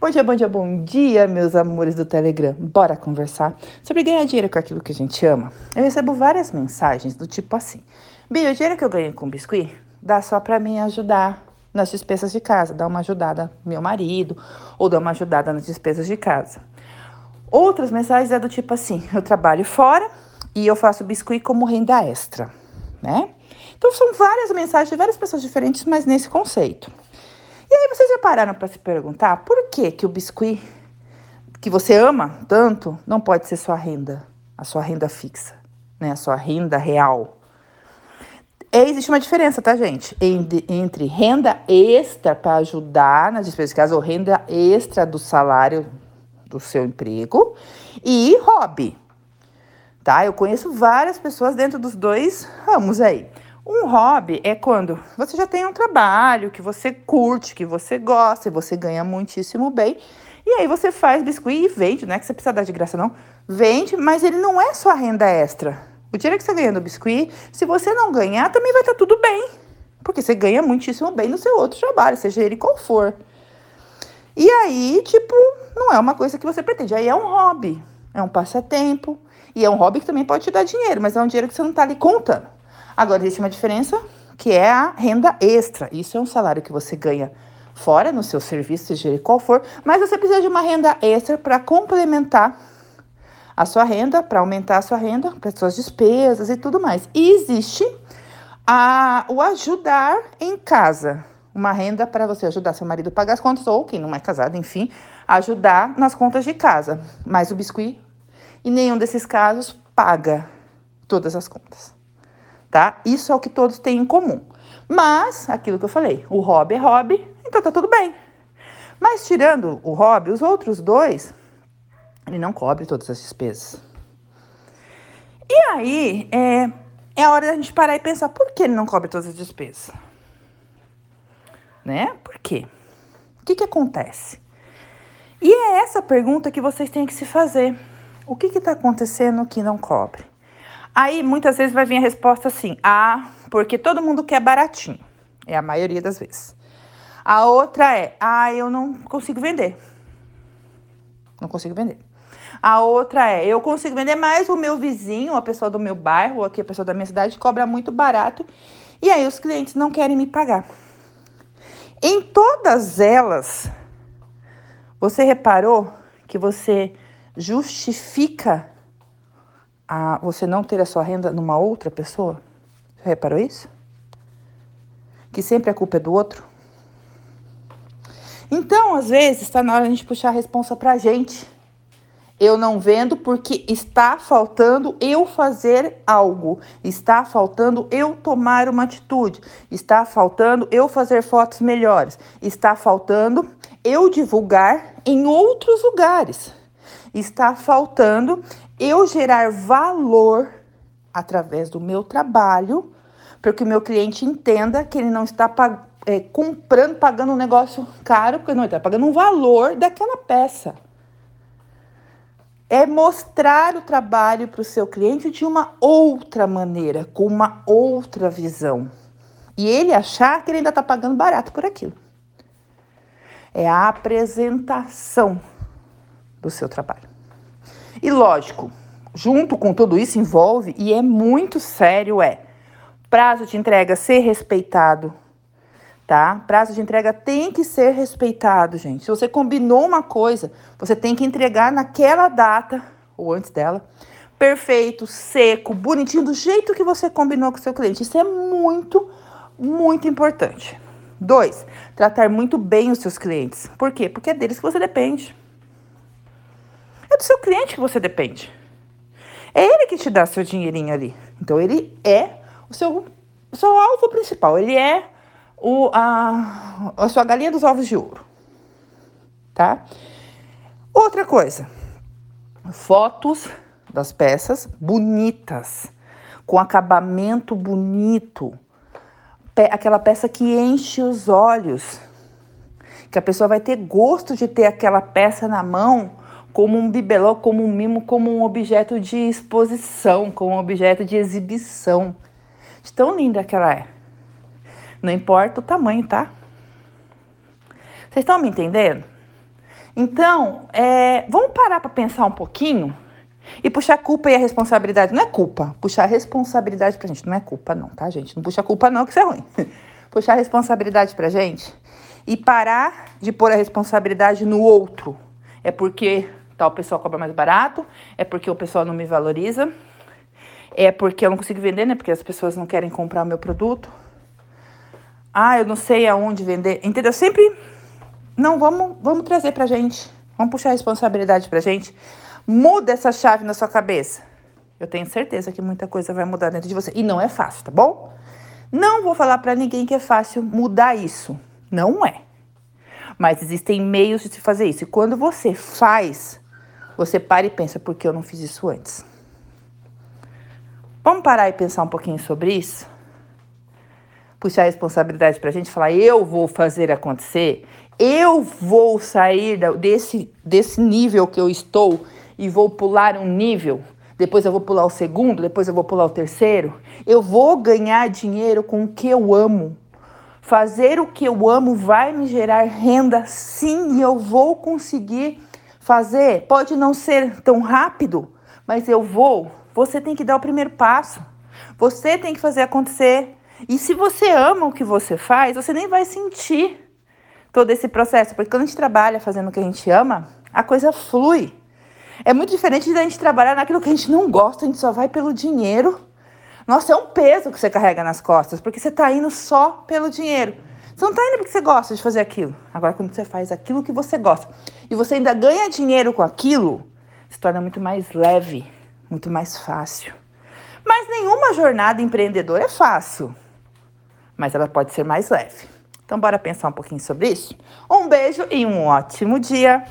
Bom dia, bom dia, bom dia, meus amores do Telegram. Bora conversar sobre ganhar dinheiro com aquilo que a gente ama? Eu recebo várias mensagens do tipo assim: Bia, o dinheiro que eu ganho com biscuit dá só para mim ajudar nas despesas de casa, dar uma ajudada meu marido ou dar uma ajudada nas despesas de casa. Outras mensagens é do tipo assim: eu trabalho fora e eu faço biscuit como renda extra, né? Então são várias mensagens de várias pessoas diferentes, mas nesse conceito. Aí vocês já pararam para se perguntar por que que o biscuit que você ama tanto não pode ser sua renda, a sua renda fixa, né? A sua renda real. E existe uma diferença, tá, gente? Entre, entre renda extra para ajudar nas despesas de casa ou renda extra do salário do seu emprego e hobby. Tá? Eu conheço várias pessoas dentro dos dois ramos aí. Um hobby é quando você já tem um trabalho que você curte, que você gosta e você ganha muitíssimo bem. E aí você faz biscuit e vende, não é que você precisa dar de graça, não. Vende, mas ele não é sua renda extra. O dinheiro que você ganha no biscuit, se você não ganhar, também vai estar tá tudo bem. Porque você ganha muitíssimo bem no seu outro trabalho, seja ele qual for. E aí, tipo, não é uma coisa que você pretende. Aí é um hobby, é um passatempo. E é um hobby que também pode te dar dinheiro, mas é um dinheiro que você não está ali contando. Agora, existe uma diferença que é a renda extra. Isso é um salário que você ganha fora no seu serviço, seja ele qual for, mas você precisa de uma renda extra para complementar a sua renda, para aumentar a sua renda, para suas despesas e tudo mais. E existe a, o ajudar em casa, uma renda para você ajudar seu marido a pagar as contas, ou quem não é casado, enfim, ajudar nas contas de casa. Mas o biscuit, em nenhum desses casos, paga todas as contas tá? Isso é o que todos têm em comum. Mas, aquilo que eu falei, o hobby é hobby, então tá tudo bem. Mas tirando o hobby, os outros dois, ele não cobre todas as despesas. E aí, é, é a hora da gente parar e pensar, por que ele não cobre todas as despesas? Né? Por quê? O que que acontece? E é essa pergunta que vocês têm que se fazer. O que está acontecendo que não cobre? Aí muitas vezes vai vir a resposta assim: ah, porque todo mundo quer baratinho. É a maioria das vezes. A outra é: ah, eu não consigo vender. Não consigo vender. A outra é: eu consigo vender, mas o meu vizinho, a pessoa do meu bairro, ou aqui a pessoa da minha cidade, cobra muito barato. E aí os clientes não querem me pagar. Em todas elas, você reparou que você justifica a você não ter a sua renda numa outra pessoa? Você reparou isso? Que sempre a culpa é do outro? Então, às vezes, está na hora de a gente puxar a responsa para a gente. Eu não vendo porque está faltando eu fazer algo, está faltando eu tomar uma atitude, está faltando eu fazer fotos melhores, está faltando eu divulgar em outros lugares, está faltando eu gerar valor através do meu trabalho, para que o meu cliente entenda que ele não está pag é, comprando, pagando um negócio caro, porque não está pagando um valor daquela peça. É mostrar o trabalho para o seu cliente de uma outra maneira, com uma outra visão. E ele achar que ele ainda está pagando barato por aquilo. É a apresentação do seu trabalho. E lógico, junto com tudo isso envolve, e é muito sério, é prazo de entrega ser respeitado, tá? Prazo de entrega tem que ser respeitado, gente. Se você combinou uma coisa, você tem que entregar naquela data, ou antes dela, perfeito, seco, bonitinho, do jeito que você combinou com o seu cliente. Isso é muito, muito importante. Dois, tratar muito bem os seus clientes. Por quê? Porque é deles que você depende. É do seu cliente que você depende. É ele que te dá seu dinheirinho ali. Então ele é o seu, o seu alvo principal. Ele é o, a, a sua galinha dos ovos de ouro. Tá? Outra coisa. Fotos das peças bonitas, com acabamento bonito. Pe aquela peça que enche os olhos. Que a pessoa vai ter gosto de ter aquela peça na mão como um bibelô, como um mimo, como um objeto de exposição, como um objeto de exibição. De tão linda que ela é. Não importa o tamanho, tá? Vocês estão me entendendo? Então, é, vamos parar para pensar um pouquinho e puxar a culpa e a responsabilidade. Não é culpa, puxar a responsabilidade pra gente. Não é culpa, não, tá, gente? Não puxa a culpa, não, que isso é ruim. puxar a responsabilidade pra gente e parar de pôr a responsabilidade no outro. É porque tal pessoa cobra mais barato, é porque o pessoal não me valoriza, é porque eu não consigo vender, né? Porque as pessoas não querem comprar o meu produto. Ah, eu não sei aonde vender. Entendeu? Sempre. Não, vamos, vamos trazer pra gente. Vamos puxar a responsabilidade pra gente. Muda essa chave na sua cabeça. Eu tenho certeza que muita coisa vai mudar dentro de você. E não é fácil, tá bom? Não vou falar para ninguém que é fácil mudar isso. Não é. Mas existem meios de se fazer isso. E quando você faz, você para e pensa, por que eu não fiz isso antes? Vamos parar e pensar um pouquinho sobre isso? Puxar a responsabilidade para a gente falar, eu vou fazer acontecer, eu vou sair desse, desse nível que eu estou e vou pular um nível, depois eu vou pular o segundo, depois eu vou pular o terceiro. Eu vou ganhar dinheiro com o que eu amo. Fazer o que eu amo vai me gerar renda, sim, e eu vou conseguir fazer. Pode não ser tão rápido, mas eu vou você tem que dar o primeiro passo. Você tem que fazer acontecer. E se você ama o que você faz, você nem vai sentir todo esse processo. Porque quando a gente trabalha fazendo o que a gente ama, a coisa flui. É muito diferente da gente trabalhar naquilo que a gente não gosta, a gente só vai pelo dinheiro. Nossa, é um peso que você carrega nas costas, porque você está indo só pelo dinheiro. Você não está indo porque você gosta de fazer aquilo. Agora, quando você faz aquilo que você gosta e você ainda ganha dinheiro com aquilo, se torna muito mais leve muito mais fácil. Mas nenhuma jornada empreendedora é fácil, mas ela pode ser mais leve. Então, bora pensar um pouquinho sobre isso? Um beijo e um ótimo dia!